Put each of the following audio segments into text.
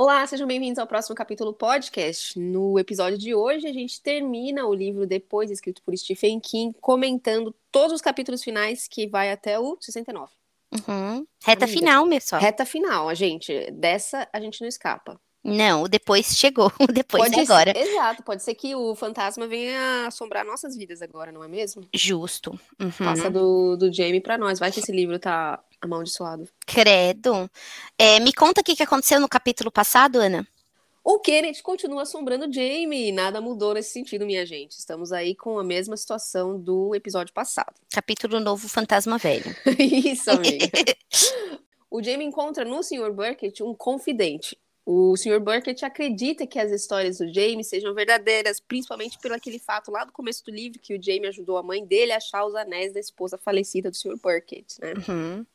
Olá, sejam bem-vindos ao próximo capítulo podcast. No episódio de hoje, a gente termina o livro Depois, escrito por Stephen King, comentando todos os capítulos finais, que vai até o 69. Uhum. Reta Amiga. final, pessoal. Reta final, a gente. Dessa a gente não escapa. Não, o depois chegou, o depois pode é agora. Ser, exato, pode ser que o fantasma venha assombrar nossas vidas agora, não é mesmo? Justo. Uhum. Passa do, do Jamie para nós. Vai que esse livro tá amaldiçoado. Credo. É, me conta o que, que aconteceu no capítulo passado, Ana. O Kenneth continua assombrando Jamie. Nada mudou nesse sentido, minha gente. Estamos aí com a mesma situação do episódio passado. Capítulo novo, Fantasma Velho. Isso, amiga. o Jamie encontra no Sr. Burkett um confidente. O Sr. Burkett acredita que as histórias do Jamie sejam verdadeiras, principalmente pelo aquele fato lá do começo do livro que o Jamie ajudou a mãe dele a achar os anéis da esposa falecida do Sr. Burkett, né? Uhum.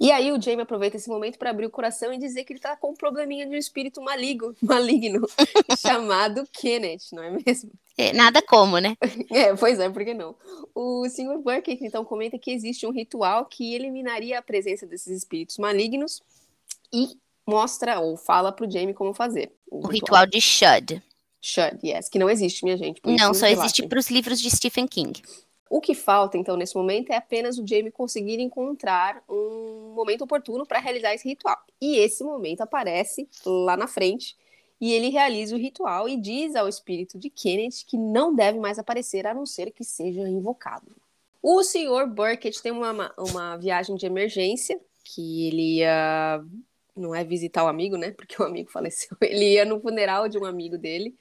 E aí o Jamie aproveita esse momento para abrir o coração e dizer que ele tá com um probleminha de um espírito maligno, maligno chamado Kenneth, não é mesmo? É, nada como, né? É, pois é, por que não? O Sr. Burkett então comenta que existe um ritual que eliminaria a presença desses espíritos malignos e mostra ou fala pro Jamie como fazer. O, o ritual. ritual de Shud. Shud, yes, que não existe, minha gente. Não, só existe para os livros de Stephen King. O que falta, então, nesse momento é apenas o Jamie conseguir encontrar um momento oportuno para realizar esse ritual. E esse momento aparece lá na frente e ele realiza o ritual e diz ao espírito de Kenneth que não deve mais aparecer a não ser que seja invocado. O senhor Burkett tem uma, uma viagem de emergência que ele ia. Não é visitar o amigo, né? Porque o amigo faleceu. Ele ia no funeral de um amigo dele.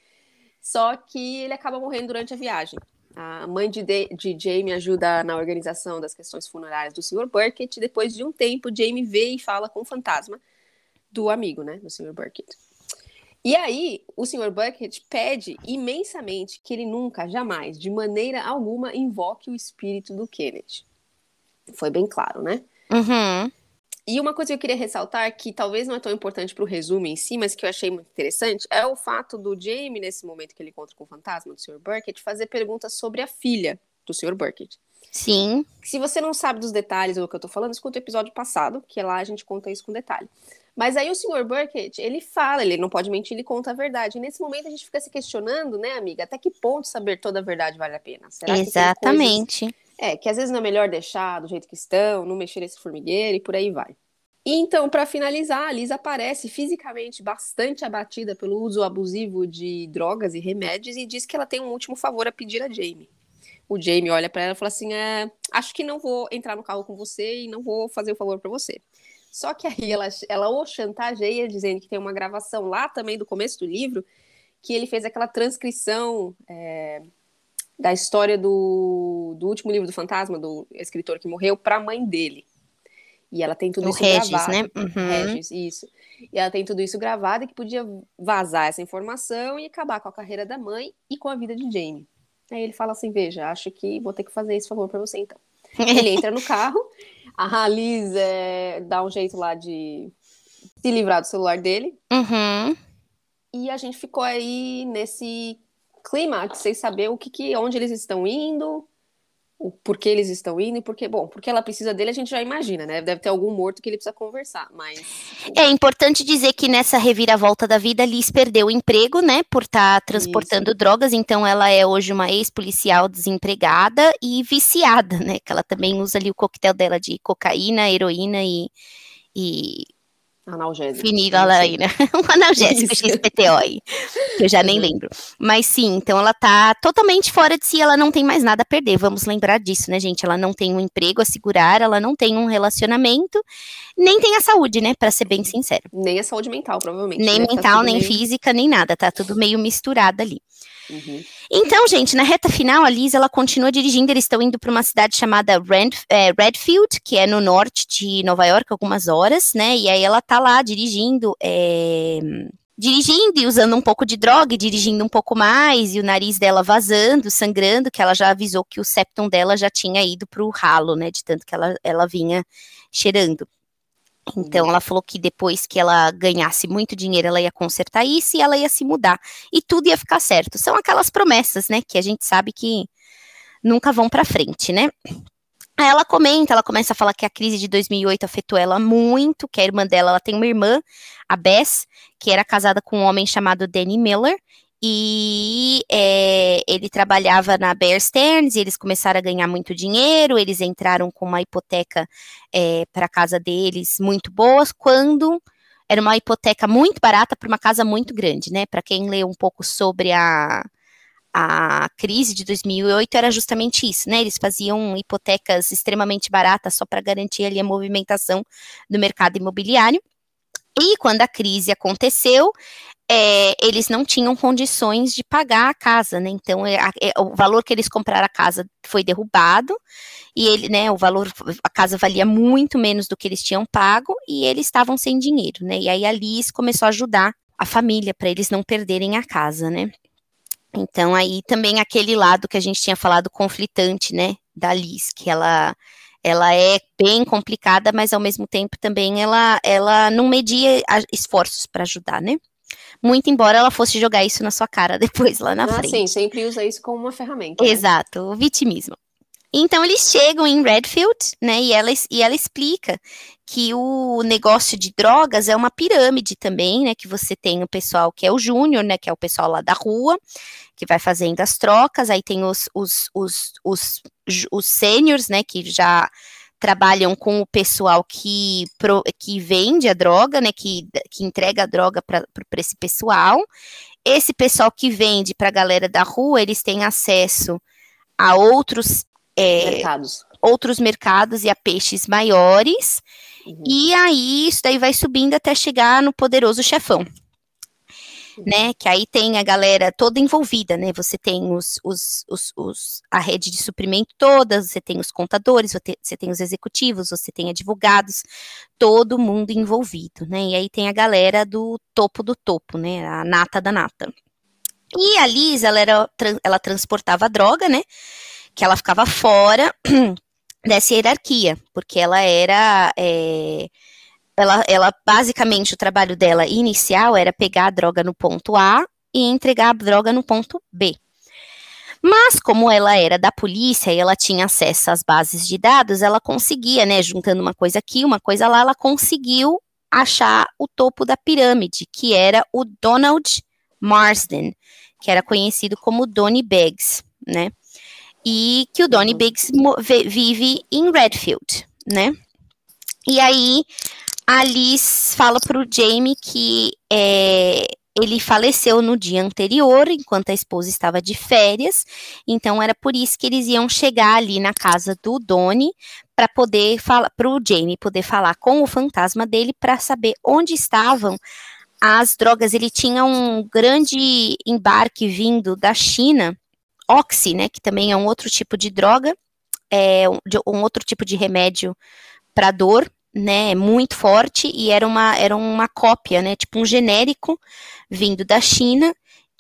Só que ele acaba morrendo durante a viagem. A mãe de, de, de, Jamie ajuda na organização das questões funerárias do Sr. Burkett. Depois de um tempo, Jamie vê e fala com o fantasma do amigo, né, do Sr. Burkett. E aí, o Sr. Burkett pede imensamente que ele nunca, jamais, de maneira alguma, invoque o espírito do Kenneth. Foi bem claro, né? Uhum. E uma coisa que eu queria ressaltar, que talvez não é tão importante para o resumo em si, mas que eu achei muito interessante, é o fato do Jamie, nesse momento que ele encontra com o fantasma do Sr. Burkett, fazer perguntas sobre a filha do Sr. Burkett. Sim. Se você não sabe dos detalhes do que eu tô falando, escuta o episódio passado, que lá a gente conta isso com detalhe. Mas aí o Sr. Burkett, ele fala, ele não pode mentir, ele conta a verdade. E nesse momento a gente fica se questionando, né, amiga, até que ponto saber toda a verdade vale a pena? Será Exatamente. Que é, que às vezes não é melhor deixar do jeito que estão, não mexer nesse formigueiro e por aí vai. Então, para finalizar, a Lisa aparece fisicamente bastante abatida pelo uso abusivo de drogas e remédios e diz que ela tem um último favor a pedir a Jamie. O Jamie olha para ela e fala assim: é, Acho que não vou entrar no carro com você e não vou fazer o favor para você. Só que aí ela, ela o chantageia, dizendo que tem uma gravação lá também do começo do livro, que ele fez aquela transcrição é, da história do, do último livro do fantasma, do escritor que morreu, para a mãe dele. E ela tem tudo o isso Regis, gravado. né? Uhum. Regis, isso. E ela tem tudo isso gravado e que podia vazar essa informação e acabar com a carreira da mãe e com a vida de Jamie. Aí ele fala assim: Veja, acho que vou ter que fazer esse favor para você então. Ele entra no carro, a Liz é, dá um jeito lá de se livrar do celular dele. Uhum. E a gente ficou aí nesse clímax, sem saber o que, que onde eles estão indo, o porquê eles estão indo e porque, bom, porque ela precisa dele, a gente já imagina, né? Deve ter algum morto que ele precisa conversar, mas. É importante dizer que nessa reviravolta da vida, Liz perdeu o emprego, né? Por estar tá transportando Isso. drogas, então ela é hoje uma ex-policial desempregada e viciada, né? Que ela também usa ali o coquetel dela de cocaína, heroína e, e Analgésico. Fenilalaína. um analgésico XPTO aí, que eu já nem lembro. Mas sim, então ela tá totalmente fora de si, ela não tem mais nada a perder. Vamos lembrar disso, né, gente? Ela não tem um emprego a segurar, ela não tem um relacionamento, nem tem a saúde, né, para ser bem sincero. Nem a saúde mental, provavelmente. Nem né? mental, tá nem meio... física, nem nada, tá tudo meio misturado ali. Uhum. Então, gente, na reta final, a Liz ela continua dirigindo. Eles estão indo para uma cidade chamada Red, é, Redfield, que é no norte de Nova York, algumas horas, né? E aí ela tá lá dirigindo. É, dirigindo e usando um pouco de droga, e dirigindo um pouco mais, e o nariz dela vazando, sangrando, que ela já avisou que o septum dela já tinha ido para o ralo, né? De tanto que ela, ela vinha cheirando. Então ela falou que depois que ela ganhasse muito dinheiro, ela ia consertar isso e ela ia se mudar. E tudo ia ficar certo. São aquelas promessas, né, que a gente sabe que nunca vão para frente, né? Aí ela comenta, ela começa a falar que a crise de 2008 afetou ela muito, que a irmã dela, ela tem uma irmã, a Bess, que era casada com um homem chamado Danny Miller, e é, ele trabalhava na Bear Stearns, e eles começaram a ganhar muito dinheiro, eles entraram com uma hipoteca é, para a casa deles muito boas, quando era uma hipoteca muito barata para uma casa muito grande, né? Para quem leu um pouco sobre a, a crise de 2008 era justamente isso, né? Eles faziam hipotecas extremamente baratas só para garantir ali a movimentação do mercado imobiliário. E quando a crise aconteceu, é, eles não tinham condições de pagar a casa, né? Então, é, é, o valor que eles compraram a casa foi derrubado e ele, né? O valor, a casa valia muito menos do que eles tinham pago e eles estavam sem dinheiro, né? E aí a Liz começou a ajudar a família para eles não perderem a casa, né? Então, aí também aquele lado que a gente tinha falado conflitante, né, da Liz, que ela ela é bem complicada, mas ao mesmo tempo também ela, ela não media esforços para ajudar, né? Muito embora ela fosse jogar isso na sua cara depois, lá na ah, frente. Sim, sempre usa isso como uma ferramenta. Né? Exato, o vitimismo. Então eles chegam em Redfield, né? E ela, e ela explica que o negócio de drogas é uma pirâmide também, né? Que você tem o pessoal que é o júnior, né? Que é o pessoal lá da rua, que vai fazendo as trocas, aí tem os, os, os, os, os seniors, né? Que já trabalham com o pessoal que, pro, que vende a droga, né? Que, que entrega a droga para esse pessoal. Esse pessoal que vende para a galera da rua, eles têm acesso a outros é, mercados. outros mercados e a peixes maiores. Uhum. E aí isso daí vai subindo até chegar no poderoso chefão. Né, que aí tem a galera toda envolvida, né? Você tem os, os, os, os, a rede de suprimento toda, você tem os contadores, você tem os executivos, você tem advogados, todo mundo envolvido, né? E aí tem a galera do topo do topo, né? A nata da nata. E a Liz, ela, era, ela transportava droga, né? que ela ficava fora dessa hierarquia, porque ela era. É, ela, ela, basicamente, o trabalho dela inicial era pegar a droga no ponto A e entregar a droga no ponto B. Mas, como ela era da polícia e ela tinha acesso às bases de dados, ela conseguia, né, juntando uma coisa aqui, uma coisa lá, ela conseguiu achar o topo da pirâmide, que era o Donald Marsden, que era conhecido como Donny Beggs, né? e que o Donnie Biggs vive em Redfield, né? E aí a Liz fala pro Jamie que é, ele faleceu no dia anterior, enquanto a esposa estava de férias, então era por isso que eles iam chegar ali na casa do Donnie para poder falar o Jamie poder falar com o fantasma dele para saber onde estavam as drogas. Ele tinha um grande embarque vindo da China Oxy, né, que também é um outro tipo de droga, é um, um outro tipo de remédio para dor, né, muito forte e era uma era uma cópia, né, tipo um genérico vindo da China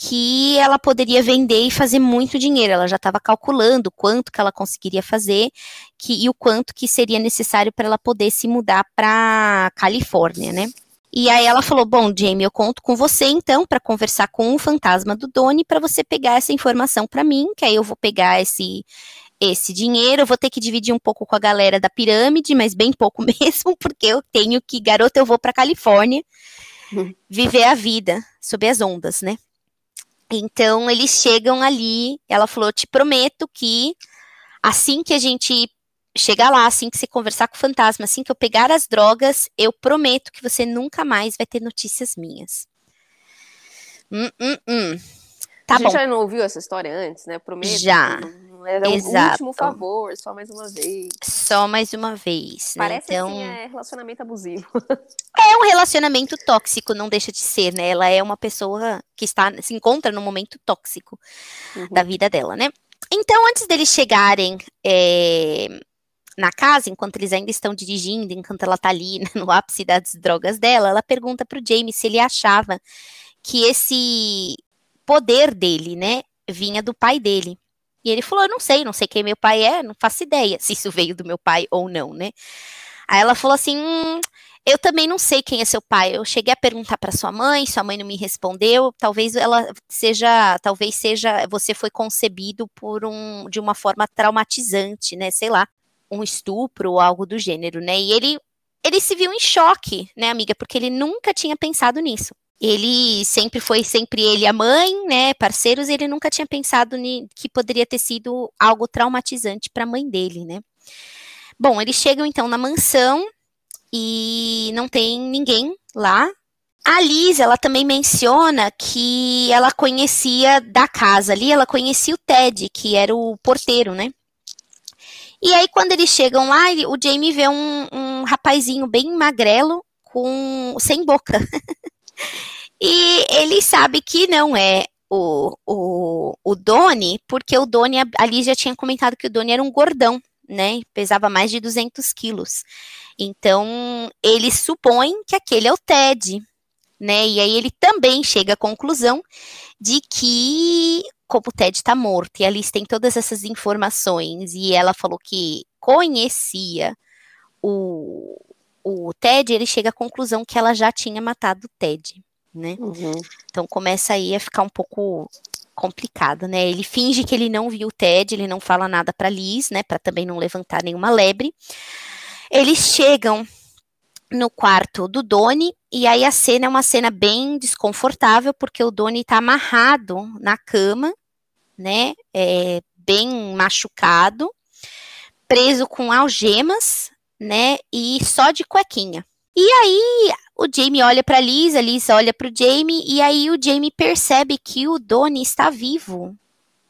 que ela poderia vender e fazer muito dinheiro. Ela já estava calculando quanto que ela conseguiria fazer que, e o quanto que seria necessário para ela poder se mudar para Califórnia, né? E aí ela falou: Bom, Jamie, eu conto com você então para conversar com o fantasma do Doni para você pegar essa informação para mim, que aí eu vou pegar esse esse dinheiro, eu vou ter que dividir um pouco com a galera da pirâmide, mas bem pouco mesmo, porque eu tenho que, garota, eu vou para Califórnia viver a vida sob as ondas, né? Então eles chegam ali, ela falou: "Te prometo que assim que a gente chegar lá, assim que você conversar com o fantasma, assim que eu pegar as drogas, eu prometo que você nunca mais vai ter notícias minhas. Hum, hum, hum. Tá a gente bom. já não ouviu essa história antes, né? Prometo. Já. Era um último favor, só mais uma vez. Só mais uma vez. Né? Parece então... assim, é relacionamento abusivo. É um relacionamento tóxico, não deixa de ser, né? Ela é uma pessoa que está se encontra num momento tóxico uhum. da vida dela, né? Então, antes deles chegarem é, na casa, enquanto eles ainda estão dirigindo, enquanto ela tá ali né, no ápice das drogas dela, ela pergunta pro Jamie se ele achava que esse poder dele, né, vinha do pai dele. E ele falou: Eu não sei, não sei quem meu pai é, não faço ideia se isso veio do meu pai ou não, né? Aí ela falou assim: hum, Eu também não sei quem é seu pai. Eu cheguei a perguntar para sua mãe, sua mãe não me respondeu. Talvez ela seja, talvez seja, você foi concebido por um, de uma forma traumatizante, né? Sei lá. um estupro ou algo do gênero, né? E ele, ele se viu em choque, né, amiga? Porque ele nunca tinha pensado nisso. Ele sempre foi sempre ele a mãe, né, parceiros, ele nunca tinha pensado que poderia ter sido algo traumatizante para a mãe dele, né? Bom, eles chegam então na mansão e não tem ninguém lá, a Liz, ela também menciona que ela conhecia da casa ali, ela conhecia o Ted, que era o porteiro, né? E aí, quando eles chegam lá, o Jamie vê um, um rapazinho bem magrelo, com sem boca. e ele sabe que não é o, o, o Doni, porque o Doni, a Liz já tinha comentado que o Doni era um gordão, né? Pesava mais de 200 quilos. Então, ele supõe que aquele é o Ted, né? E aí ele também chega à conclusão de que, como o Ted está morto e a Alice tem todas essas informações e ela falou que conhecia o, o Ted, ele chega à conclusão que ela já tinha matado o Ted, né? Uhum. Então começa aí a ficar um pouco complicado, né? Ele finge que ele não viu o Ted, ele não fala nada para Liz, né? Para também não levantar nenhuma lebre. Eles chegam no quarto do Doni, e aí a cena é uma cena bem desconfortável, porque o Doni tá amarrado na cama, né, é, bem machucado, preso com algemas, né, e só de cuequinha. E aí o Jamie olha para Liz, a Liz olha para o Jamie, e aí o Jamie percebe que o Doni está vivo,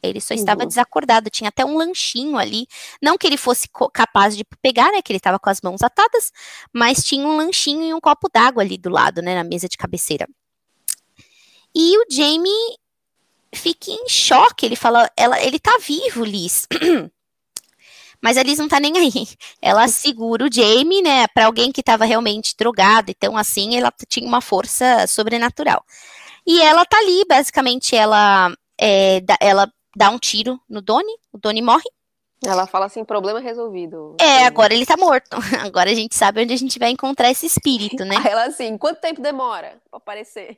ele só estava uhum. desacordado, tinha até um lanchinho ali. Não que ele fosse capaz de pegar, né? Que ele estava com as mãos atadas, mas tinha um lanchinho e um copo d'água ali do lado, né? Na mesa de cabeceira. E o Jamie fica em choque. Ele fala: ela, ele tá vivo, Liz. Mas a Liz não tá nem aí. Ela segura o Jamie, né, para alguém que estava realmente drogado. Então, assim, ela tinha uma força sobrenatural. E ela tá ali, basicamente, ela, é, ela dá um tiro no Doni, o Doni morre. Ela fala assim, problema resolvido. É, agora ele tá morto. Agora a gente sabe onde a gente vai encontrar esse espírito, né? Aí ela assim, quanto tempo demora pra aparecer?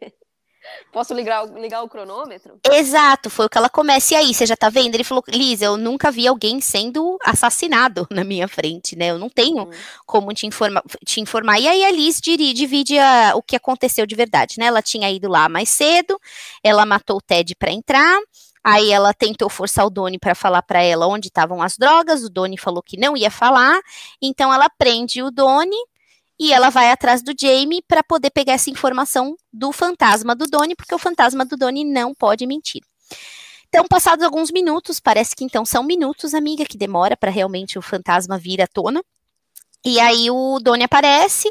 Posso ligar, ligar o cronômetro? Exato, foi o que ela começa. E aí, você já tá vendo? Ele falou, Liz, eu nunca vi alguém sendo assassinado na minha frente, né? Eu não tenho uhum. como te, informa te informar. E aí a Liz divide a, o que aconteceu de verdade, né? Ela tinha ido lá mais cedo, ela matou o Ted para entrar, Aí ela tentou forçar o Doni para falar para ela onde estavam as drogas, o Doni falou que não ia falar, então ela prende o Doni e ela vai atrás do Jamie para poder pegar essa informação do fantasma do Doni, porque o fantasma do Doni não pode mentir. Então, passados alguns minutos, parece que então são minutos, amiga, que demora para realmente o fantasma vir à tona. E aí o Doni aparece,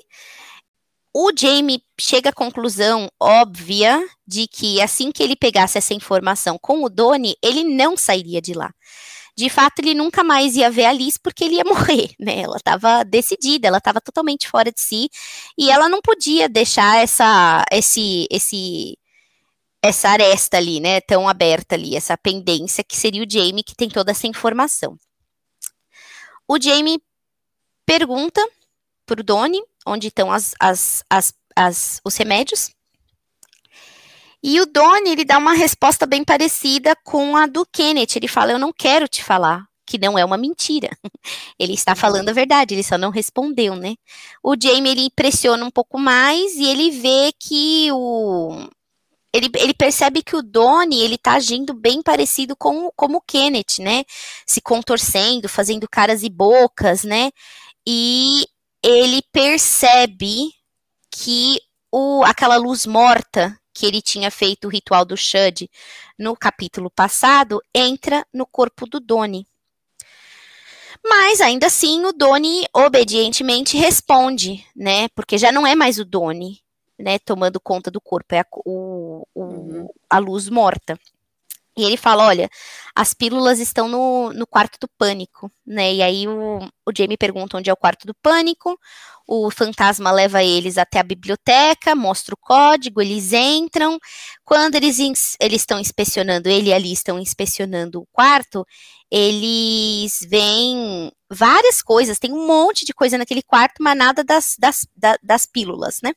o Jamie chega à conclusão óbvia de que assim que ele pegasse essa informação com o Doni, ele não sairia de lá. De fato, ele nunca mais ia ver a Liz porque ele ia morrer, né? Ela estava decidida, ela estava totalmente fora de si e ela não podia deixar essa, esse, esse, essa aresta ali, né? Tão aberta ali, essa pendência que seria o Jamie que tem toda essa informação. O Jamie pergunta para o Doni onde estão as, as, as, os remédios. E o Donnie, ele dá uma resposta bem parecida com a do Kenneth. Ele fala: Eu não quero te falar, que não é uma mentira. Ele está falando a verdade, ele só não respondeu, né? O Jamie, ele impressiona um pouco mais e ele vê que o. Ele, ele percebe que o Donnie, ele tá agindo bem parecido com como o Kenneth, né? Se contorcendo, fazendo caras e bocas, né? E ele percebe que o, aquela luz morta que ele tinha feito o ritual do Shud no capítulo passado entra no corpo do Doni. Mas ainda assim o Doni obedientemente responde, né? Porque já não é mais o Doni, né? Tomando conta do corpo, é a, o, o, uhum. a luz morta. E ele fala: olha, as pílulas estão no, no quarto do pânico, né? E aí o, o Jamie pergunta onde é o quarto do pânico. O fantasma leva eles até a biblioteca, mostra o código, eles entram. Quando eles, eles estão inspecionando, ele e ali estão inspecionando o quarto, eles veem várias coisas, tem um monte de coisa naquele quarto, mas nada das, das, das, das pílulas, né?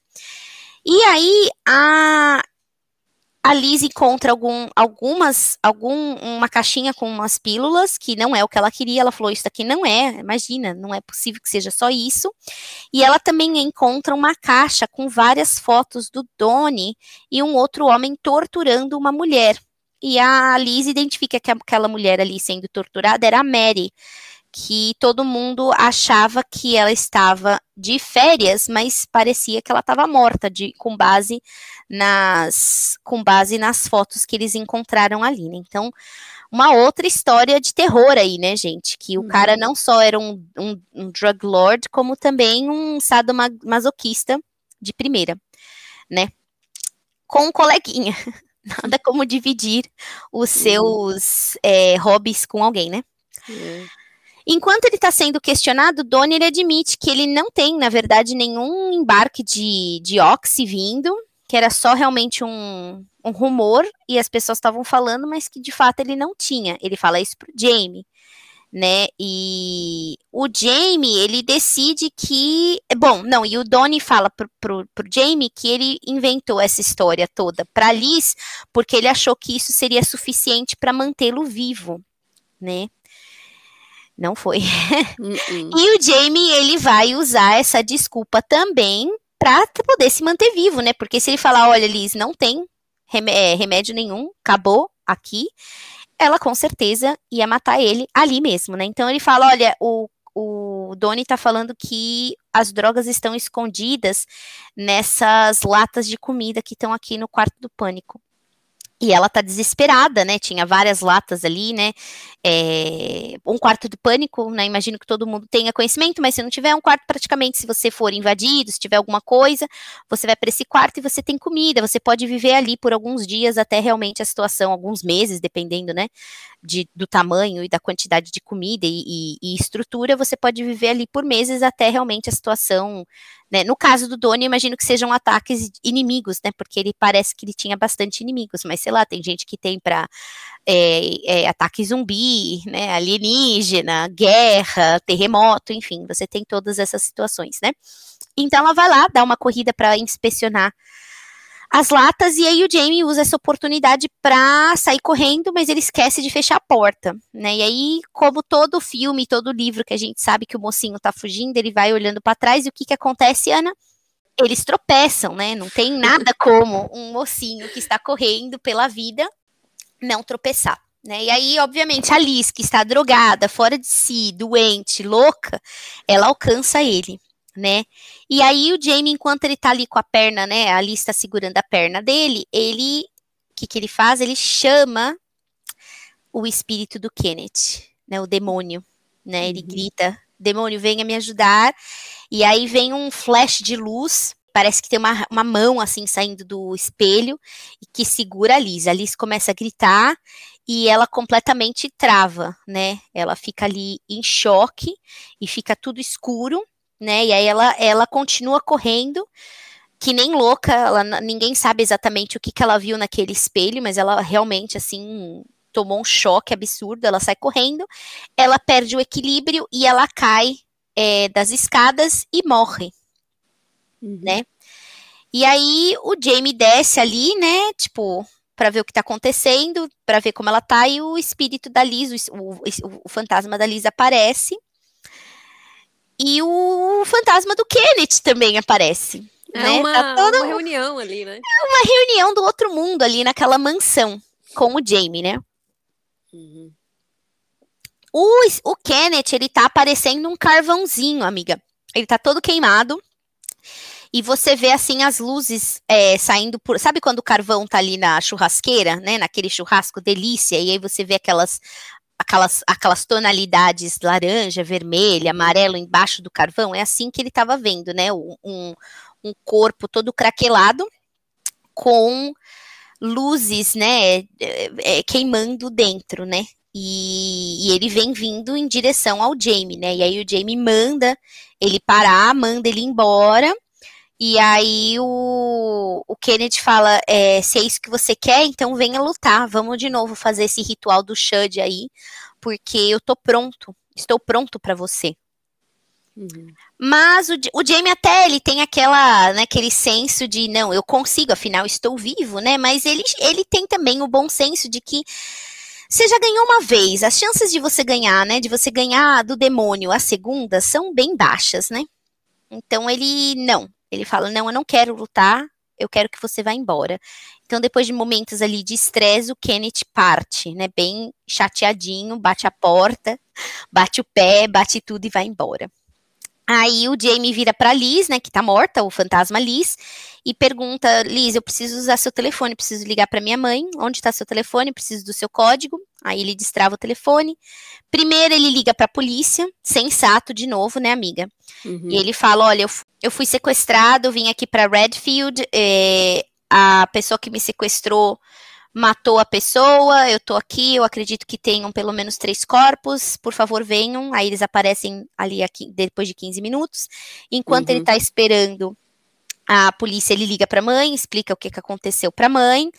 E aí a, a Liz encontra algum, algumas, algum, uma caixinha com umas pílulas, que não é o que ela queria, ela falou, isso aqui não é, imagina, não é possível que seja só isso, e ela também encontra uma caixa com várias fotos do Donnie e um outro homem torturando uma mulher, e a Liz identifica que aquela mulher ali sendo torturada era a Mary, que todo mundo achava que ela estava de férias, mas parecia que ela estava morta, de, com base nas com base nas fotos que eles encontraram ali. Né? Então, uma outra história de terror aí, né, gente? Que o uhum. cara não só era um, um, um drug lord, como também um sadomasoquista de primeira, né? Com um coleguinha. Nada como dividir os uhum. seus é, hobbies com alguém, né? Uhum. Enquanto ele está sendo questionado, Donnie admite que ele não tem, na verdade, nenhum embarque de, de Oxy vindo, que era só realmente um, um rumor e as pessoas estavam falando, mas que de fato ele não tinha. Ele fala isso pro Jamie, né? E o Jamie, ele decide que. Bom, não, e o Donnie fala pro, pro, pro Jamie que ele inventou essa história toda para Liz, porque ele achou que isso seria suficiente para mantê-lo vivo, né? Não foi. Uh -uh. e o Jamie, ele vai usar essa desculpa também para poder se manter vivo, né? Porque se ele falar, olha, Liz, não tem é, remédio nenhum, acabou aqui, ela com certeza ia matar ele ali mesmo, né? Então ele fala, olha, o, o Doni tá falando que as drogas estão escondidas nessas latas de comida que estão aqui no quarto do pânico. E ela tá desesperada, né? Tinha várias latas ali, né? É, um quarto de pânico, né? Imagino que todo mundo tenha conhecimento, mas se não tiver um quarto, praticamente, se você for invadido, se tiver alguma coisa, você vai para esse quarto e você tem comida. Você pode viver ali por alguns dias até realmente a situação, alguns meses, dependendo, né? De, do tamanho e da quantidade de comida e, e, e estrutura, você pode viver ali por meses até realmente a situação né? No caso do Doni, imagino que sejam ataques inimigos, né? Porque ele parece que ele tinha bastante inimigos, mas sei lá, tem gente que tem para é, é, ataque zumbi, né? Alienígena, guerra, terremoto, enfim, você tem todas essas situações, né? Então ela vai lá, dá uma corrida para inspecionar as latas e aí o Jamie usa essa oportunidade para sair correndo, mas ele esquece de fechar a porta, né? E aí, como todo filme, todo livro que a gente sabe que o mocinho tá fugindo, ele vai olhando para trás e o que que acontece, Ana? Eles tropeçam, né? Não tem nada como um mocinho que está correndo pela vida não tropeçar. Né? E aí, obviamente, a Liz, que está drogada, fora de si, doente, louca, ela alcança ele né? E aí o Jamie, enquanto ele tá ali com a perna, né? Ali está segurando a perna dele, ele. O que, que ele faz? Ele chama o espírito do Kenneth, né? O demônio, né? Ele uhum. grita: demônio, venha me ajudar. E aí vem um flash de luz. Parece que tem uma, uma mão assim saindo do espelho e que segura a Liz. A Liz começa a gritar e ela completamente trava, né? Ela fica ali em choque e fica tudo escuro né? E aí ela, ela continua correndo, que nem louca, ela, ninguém sabe exatamente o que, que ela viu naquele espelho, mas ela realmente, assim, tomou um choque absurdo, ela sai correndo, ela perde o equilíbrio e ela cai é, das escadas e morre, uhum. né? E aí o Jamie desce ali, né, tipo, para ver o que tá acontecendo, para ver como ela tá, e o espírito da Liz, o, o, o fantasma da Liz aparece, e o fantasma do Kenneth também aparece. É né? uma, tá toda... uma reunião ali, né? É uma reunião do outro mundo ali naquela mansão com o Jamie, né? Uhum. O, o Kenneth, ele tá aparecendo um carvãozinho, amiga. Ele tá todo queimado. E você vê, assim, as luzes é, saindo por... Sabe quando o carvão tá ali na churrasqueira, né? Naquele churrasco delícia. E aí você vê aquelas aquelas, aquelas tonalidades laranja, vermelha, amarelo embaixo do carvão, é assim que ele estava vendo, né? Um, um corpo todo craquelado com luzes, né, é, é, queimando dentro, né? E, e, ele vem vindo em direção ao Jamie, né? E aí o Jamie manda ele parar, manda ele embora. E aí o, o Kennedy fala: é, se é isso que você quer, então venha lutar. Vamos de novo fazer esse ritual do Shud aí, porque eu tô pronto. Estou pronto para você. Uhum. Mas o, o Jamie até ele tem aquela, né, aquele senso de não, eu consigo, afinal estou vivo, né? Mas ele, ele tem também o bom senso de que você já ganhou uma vez, as chances de você ganhar, né, de você ganhar do demônio a segunda são bem baixas, né? Então ele não, ele fala não, eu não quero lutar, eu quero que você vá embora. Então, depois de momentos ali de estresse, o Kenneth parte, né? Bem chateadinho, bate a porta, bate o pé, bate tudo e vai embora. Aí o Jamie vira para Liz, né, que tá morta, o fantasma Liz, e pergunta: Liz, eu preciso usar seu telefone, preciso ligar para minha mãe. Onde está seu telefone? Preciso do seu código. Aí ele destrava o telefone. Primeiro ele liga para a polícia, sensato de novo, né, amiga? Uhum. E ele fala: Olha, eu, eu fui sequestrado, vim aqui para Redfield, é, a pessoa que me sequestrou matou a pessoa, eu tô aqui, eu acredito que tenham pelo menos três corpos, por favor venham. Aí eles aparecem ali aqui, depois de 15 minutos. Enquanto uhum. ele tá esperando a polícia, ele liga pra mãe, explica o que, que aconteceu pra mãe.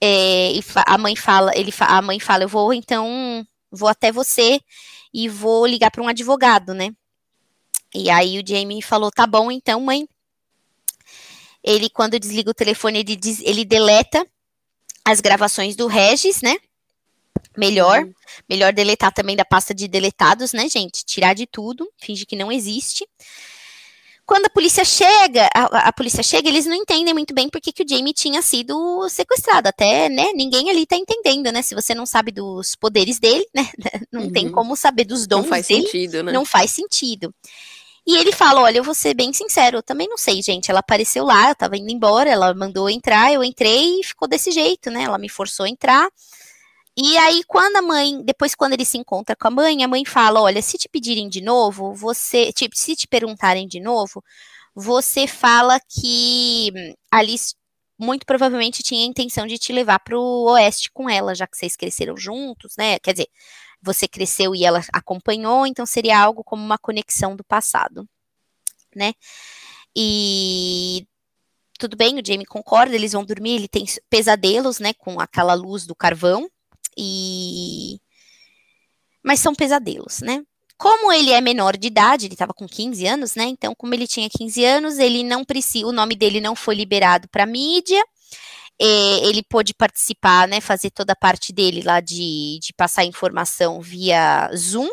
É, e a mãe fala, ele a mãe fala, eu vou então, vou até você e vou ligar para um advogado, né? E aí o Jamie falou, tá bom então, mãe. Ele, quando desliga o telefone, ele, diz, ele deleta as gravações do Regis, né? Melhor. Uhum. Melhor deletar também da pasta de deletados, né, gente? Tirar de tudo, finge que não existe. Quando a polícia chega, a, a, polícia chega, eles não entendem muito bem porque que o Jamie tinha sido sequestrado. Até, né, ninguém ali tá entendendo, né? Se você não sabe dos poderes dele, né? Não uhum. tem como saber dos dons não faz dele. Sentido, né? Não faz sentido. E ele fala: Olha, eu vou ser bem sincero, eu também não sei, gente. Ela apareceu lá, eu tava indo embora, ela mandou entrar, eu entrei e ficou desse jeito, né? Ela me forçou a entrar. E aí, quando a mãe, depois quando ele se encontra com a mãe, a mãe fala: Olha, se te pedirem de novo, você, tipo, se te perguntarem de novo, você fala que Alice muito provavelmente tinha a intenção de te levar para o oeste com ela, já que vocês cresceram juntos, né? Quer dizer, você cresceu e ela acompanhou, então seria algo como uma conexão do passado, né? E tudo bem, o Jamie concorda, eles vão dormir, ele tem pesadelos, né, com aquela luz do carvão, e mas são pesadelos, né? Como ele é menor de idade, ele estava com 15 anos, né? Então, como ele tinha 15 anos, ele não precisa, o nome dele não foi liberado para mídia, é, ele pôde participar, né, fazer toda a parte dele lá de, de passar informação via Zoom,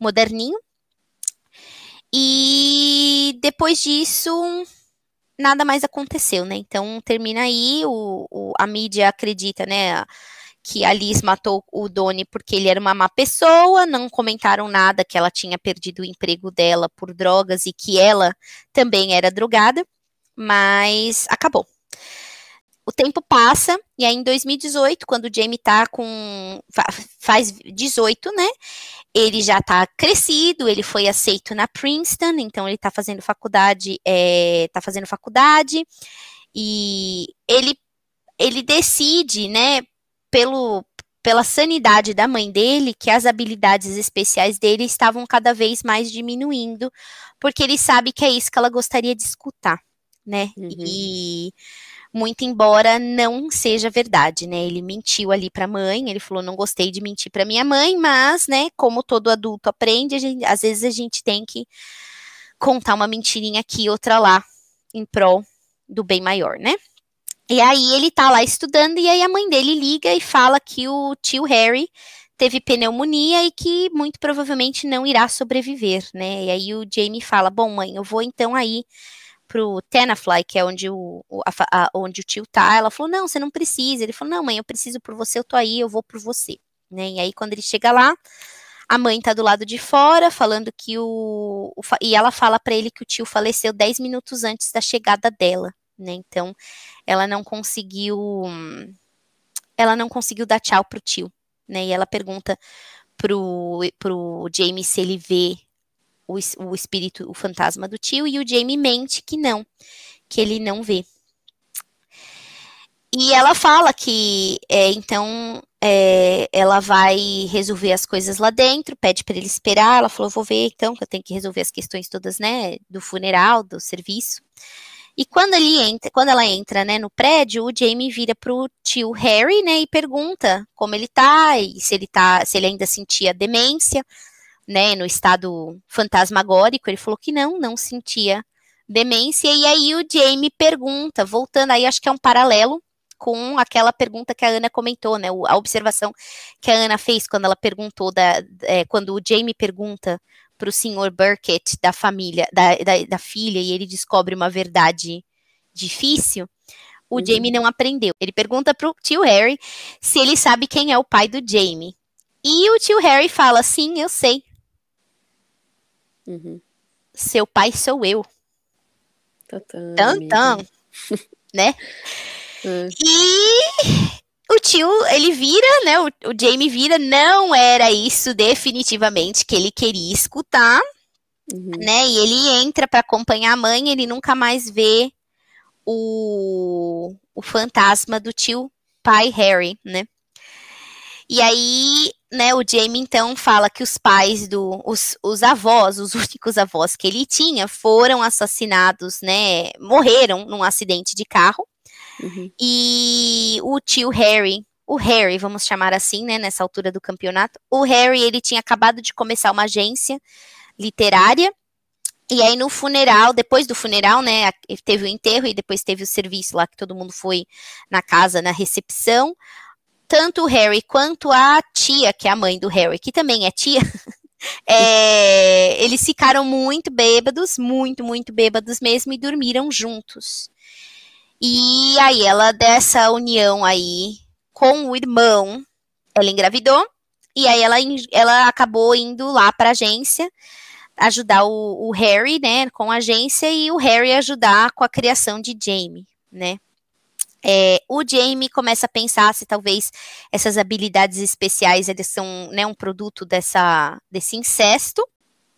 moderninho. E depois disso, nada mais aconteceu, né? Então termina aí, o, o, a mídia acredita, né? Que a Liz matou o Doni porque ele era uma má pessoa, não comentaram nada que ela tinha perdido o emprego dela por drogas e que ela também era drogada, mas acabou o tempo passa, e aí em 2018, quando o Jamie tá com. faz 18, né? Ele já tá crescido, ele foi aceito na Princeton, então ele tá fazendo faculdade, é, tá fazendo faculdade, e ele, ele decide, né, pelo, pela sanidade da mãe dele, que as habilidades especiais dele estavam cada vez mais diminuindo, porque ele sabe que é isso que ela gostaria de escutar, né? Uhum. E muito embora não seja verdade, né? Ele mentiu ali para a mãe, ele falou: "Não gostei de mentir para minha mãe, mas, né, como todo adulto aprende, gente, às vezes a gente tem que contar uma mentirinha aqui, outra lá, em prol do bem maior, né? E aí ele tá lá estudando e aí a mãe dele liga e fala que o tio Harry teve pneumonia e que muito provavelmente não irá sobreviver, né? E aí o Jamie fala: "Bom, mãe, eu vou então aí pro Tenafly, que é onde o, a, a, onde o tio tá, ela falou, não, você não precisa. Ele falou, não, mãe, eu preciso por você, eu tô aí, eu vou por você. Né? E aí, quando ele chega lá, a mãe tá do lado de fora, falando que o. o e ela fala para ele que o tio faleceu 10 minutos antes da chegada dela, né? Então, ela não conseguiu. Ela não conseguiu dar tchau pro tio, né? E ela pergunta pro, pro Jamie se ele vê o, o espírito, o fantasma do tio, e o Jamie mente que não, que ele não vê. E ela fala que, é, então, é, ela vai resolver as coisas lá dentro, pede para ele esperar. Ela falou: vou ver então, que eu tenho que resolver as questões todas, né, do funeral, do serviço. E quando ele entra, quando ela entra, né, no prédio, o Jamie vira pro tio Harry, né, e pergunta como ele tá, e se ele tá, se ele ainda sentia demência né, no estado fantasmagórico, ele falou que não, não sentia demência, e aí o Jamie pergunta, voltando aí, acho que é um paralelo com aquela pergunta que a Ana comentou, né, a observação que a Ana fez quando ela perguntou, da, é, quando o Jamie pergunta para o senhor Burkett da família, da, da, da, filha, e ele descobre uma verdade difícil, o uhum. Jamie não aprendeu. Ele pergunta para o tio Harry se ele sabe quem é o pai do Jamie. E o tio Harry fala, sim, eu sei. Uhum. Seu pai sou eu. Tantã. né? É. E o tio, ele vira, né? O, o Jamie vira, não era isso definitivamente que ele queria escutar, uhum. né? E ele entra para acompanhar a mãe, ele nunca mais vê o, o fantasma do tio pai Harry, né? E aí, né, o Jamie então fala que os pais do os, os avós, os únicos avós que ele tinha, foram assassinados, né, morreram num acidente de carro. Uhum. E o tio Harry, o Harry, vamos chamar assim, né, nessa altura do campeonato, o Harry, ele tinha acabado de começar uma agência literária, e aí no funeral, depois do funeral, né, teve o enterro e depois teve o serviço lá que todo mundo foi na casa, na recepção. Tanto o Harry quanto a tia, que é a mãe do Harry, que também é tia, é, eles ficaram muito bêbados, muito, muito bêbados mesmo, e dormiram juntos. E aí ela, dessa união aí com o irmão, ela engravidou, e aí ela, ela acabou indo lá para a agência ajudar o, o, Harry, né, com a agência, e o Harry ajudar com a criação de Jamie, né. É, o Jamie começa a pensar se talvez essas habilidades especiais eles são né, um produto dessa, desse incesto.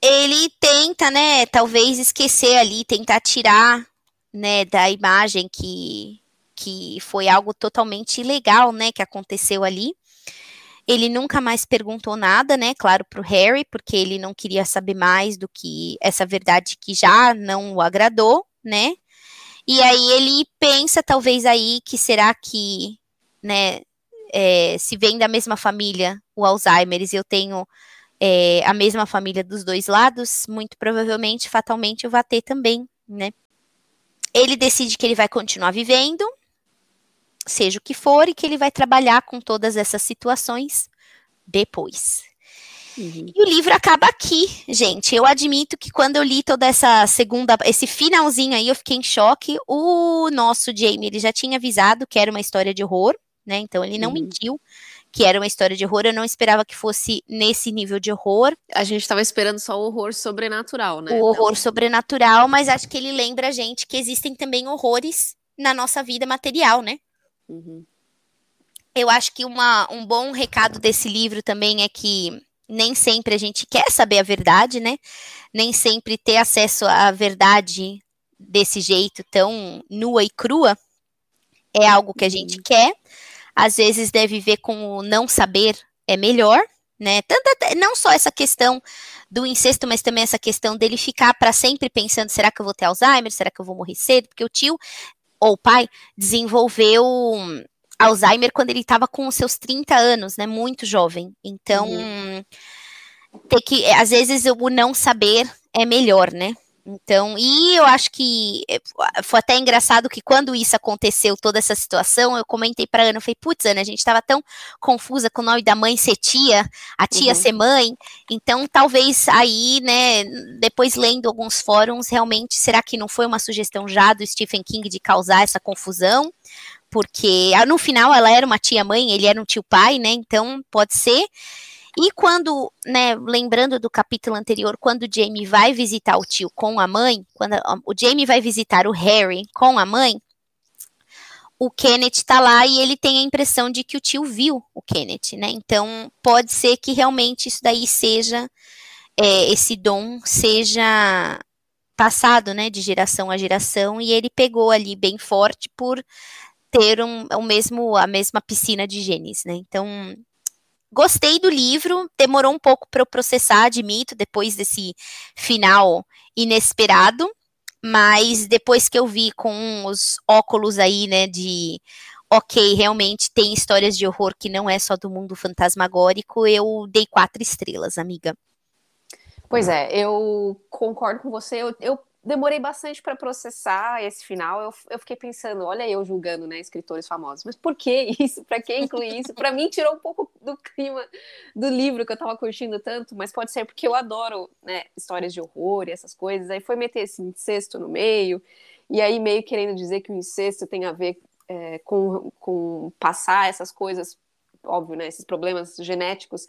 Ele tenta, né, talvez esquecer ali, tentar tirar né, da imagem que, que foi algo totalmente ilegal, né, que aconteceu ali. Ele nunca mais perguntou nada, né, claro, para o Harry, porque ele não queria saber mais do que essa verdade que já não o agradou, né. E aí ele pensa, talvez aí, que será que, né, é, se vem da mesma família o Alzheimer e eu tenho é, a mesma família dos dois lados, muito provavelmente, fatalmente, eu vou ter também, né. Ele decide que ele vai continuar vivendo, seja o que for, e que ele vai trabalhar com todas essas situações depois. Uhum. E o livro acaba aqui, gente. Eu admito que quando eu li toda essa segunda, esse finalzinho aí, eu fiquei em choque. O nosso Jamie, ele já tinha avisado que era uma história de horror, né? Então ele não uhum. mentiu que era uma história de horror. Eu não esperava que fosse nesse nível de horror. A gente estava esperando só o horror sobrenatural, né? O horror não. sobrenatural, mas acho que ele lembra a gente que existem também horrores na nossa vida material, né? Uhum. Eu acho que uma, um bom recado desse livro também é que nem sempre a gente quer saber a verdade, né? Nem sempre ter acesso à verdade desse jeito tão nua e crua é algo que a gente uhum. quer às vezes deve ver com o não saber é melhor, né? Tanto, não só essa questão do incesto, mas também essa questão dele ficar para sempre pensando: será que eu vou ter Alzheimer? Será que eu vou morrer cedo? Porque o tio ou o pai desenvolveu Alzheimer quando ele estava com os seus 30 anos, né? Muito jovem. Então, uhum. ter que, às vezes, o não saber é melhor, né? Então, e eu acho que eh, foi até engraçado que quando isso aconteceu, toda essa situação, eu comentei para Ana, eu falei, putz, Ana, a gente estava tão confusa com o nome da mãe ser tia, a tia uhum. ser mãe, então talvez aí, né, depois lendo alguns fóruns, realmente, será que não foi uma sugestão já do Stephen King de causar essa confusão? Porque no final ela era uma tia-mãe, ele era um tio-pai, né, então pode ser. E quando, né, lembrando do capítulo anterior, quando o Jamie vai visitar o tio com a mãe, quando o Jamie vai visitar o Harry com a mãe, o Kenneth está lá e ele tem a impressão de que o tio viu o Kenneth, né? Então pode ser que realmente isso daí seja é, esse dom seja passado, né, de geração a geração e ele pegou ali bem forte por ter um, o mesmo a mesma piscina de genes, né? Então Gostei do livro, demorou um pouco para eu processar, admito, depois desse final inesperado, mas depois que eu vi com os óculos aí, né, de ok, realmente tem histórias de horror que não é só do mundo fantasmagórico, eu dei quatro estrelas, amiga. Pois é, eu concordo com você. Eu, eu demorei bastante para processar esse final. Eu, eu, fiquei pensando, olha eu julgando, né, escritores famosos. Mas por que isso? Para que incluir isso? Para mim tirou um pouco do clima do livro que eu estava curtindo tanto, mas pode ser porque eu adoro, né, histórias de horror e essas coisas. Aí foi meter esse incesto no meio, e aí meio querendo dizer que o incesto tem a ver é, com, com passar essas coisas, óbvio, né, esses problemas genéticos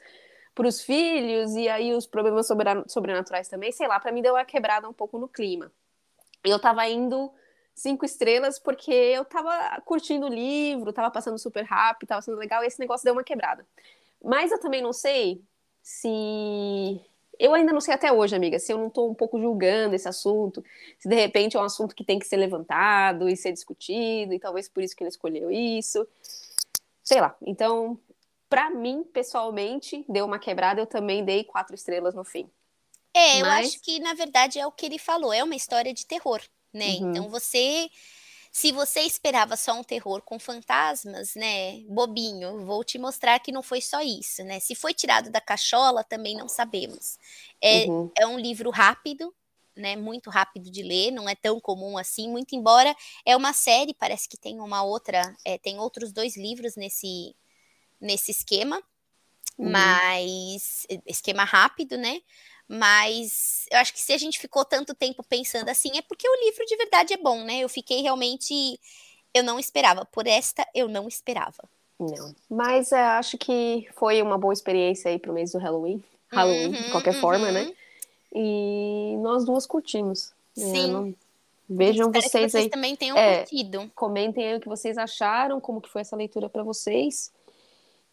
para os filhos, e aí os problemas sobrenaturais também, sei lá, para mim deu uma quebrada um pouco no clima. Eu tava indo cinco estrelas porque eu tava curtindo o livro, tava passando super rápido, tava sendo legal, e esse negócio deu uma quebrada. Mas eu também não sei se. Eu ainda não sei até hoje, amiga, se eu não tô um pouco julgando esse assunto, se de repente é um assunto que tem que ser levantado e ser discutido, e talvez por isso que ele escolheu isso. Sei lá. Então, para mim, pessoalmente, deu uma quebrada, eu também dei quatro estrelas no fim. É, Mas... eu acho que, na verdade, é o que ele falou, é uma história de terror, né? Uhum. Então você. Se você esperava só um terror com fantasmas, né, bobinho, vou te mostrar que não foi só isso, né? Se foi tirado da cachola, também não sabemos. É, uhum. é um livro rápido, né, muito rápido de ler, não é tão comum assim, muito embora é uma série, parece que tem uma outra, é, tem outros dois livros nesse nesse esquema, uhum. mas esquema rápido, né? Mas eu acho que se a gente ficou tanto tempo pensando assim, é porque o livro de verdade é bom, né? Eu fiquei realmente. Eu não esperava. Por esta, eu não esperava. Não. Mas é, acho que foi uma boa experiência aí pro mês do Halloween. Halloween, uhum, de qualquer uhum. forma, né? E nós duas curtimos. Né? Sim. Não... Vejam vocês, vocês, aí. também tenham é, curtido. Comentem aí o que vocês acharam, como que foi essa leitura para vocês.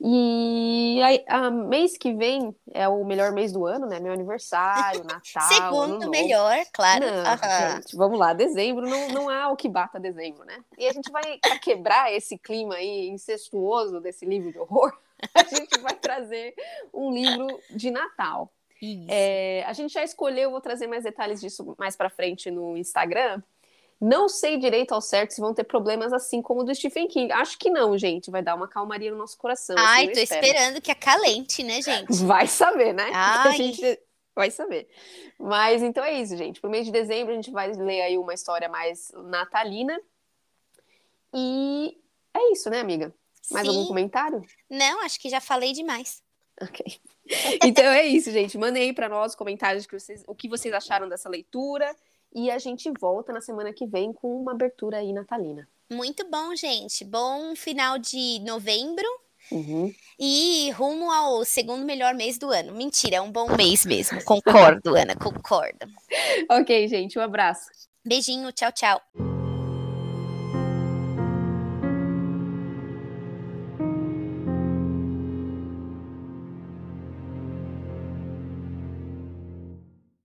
E a, a, mês que vem é o melhor mês do ano, né? Meu aniversário, Natal. Segundo melhor, claro. Não, uhum. gente, vamos lá, dezembro não, não há o que bata dezembro, né? E a gente vai, quebrar esse clima aí incestuoso desse livro de horror, a gente vai trazer um livro de Natal. É, a gente já escolheu, vou trazer mais detalhes disso mais para frente no Instagram, não sei direito ao certo se vão ter problemas assim como o do Stephen King. Acho que não, gente. Vai dar uma calmaria no nosso coração. Assim, Ai, assim, tô espero. esperando que acalente, né, gente? Vai saber, né? Ai. A gente vai saber. Mas então é isso, gente. Pro mês de dezembro a gente vai ler aí uma história mais natalina. E é isso, né, amiga? Mais Sim. algum comentário? Não, acho que já falei demais. Ok. Então é isso, gente. Mandem aí para nós comentários que vocês, o que vocês acharam dessa leitura. E a gente volta na semana que vem com uma abertura aí natalina. Muito bom, gente. Bom final de novembro. Uhum. E rumo ao segundo melhor mês do ano. Mentira, é um bom mês mesmo. Concordo, Ana, concordo. ok, gente, um abraço. Beijinho, tchau, tchau.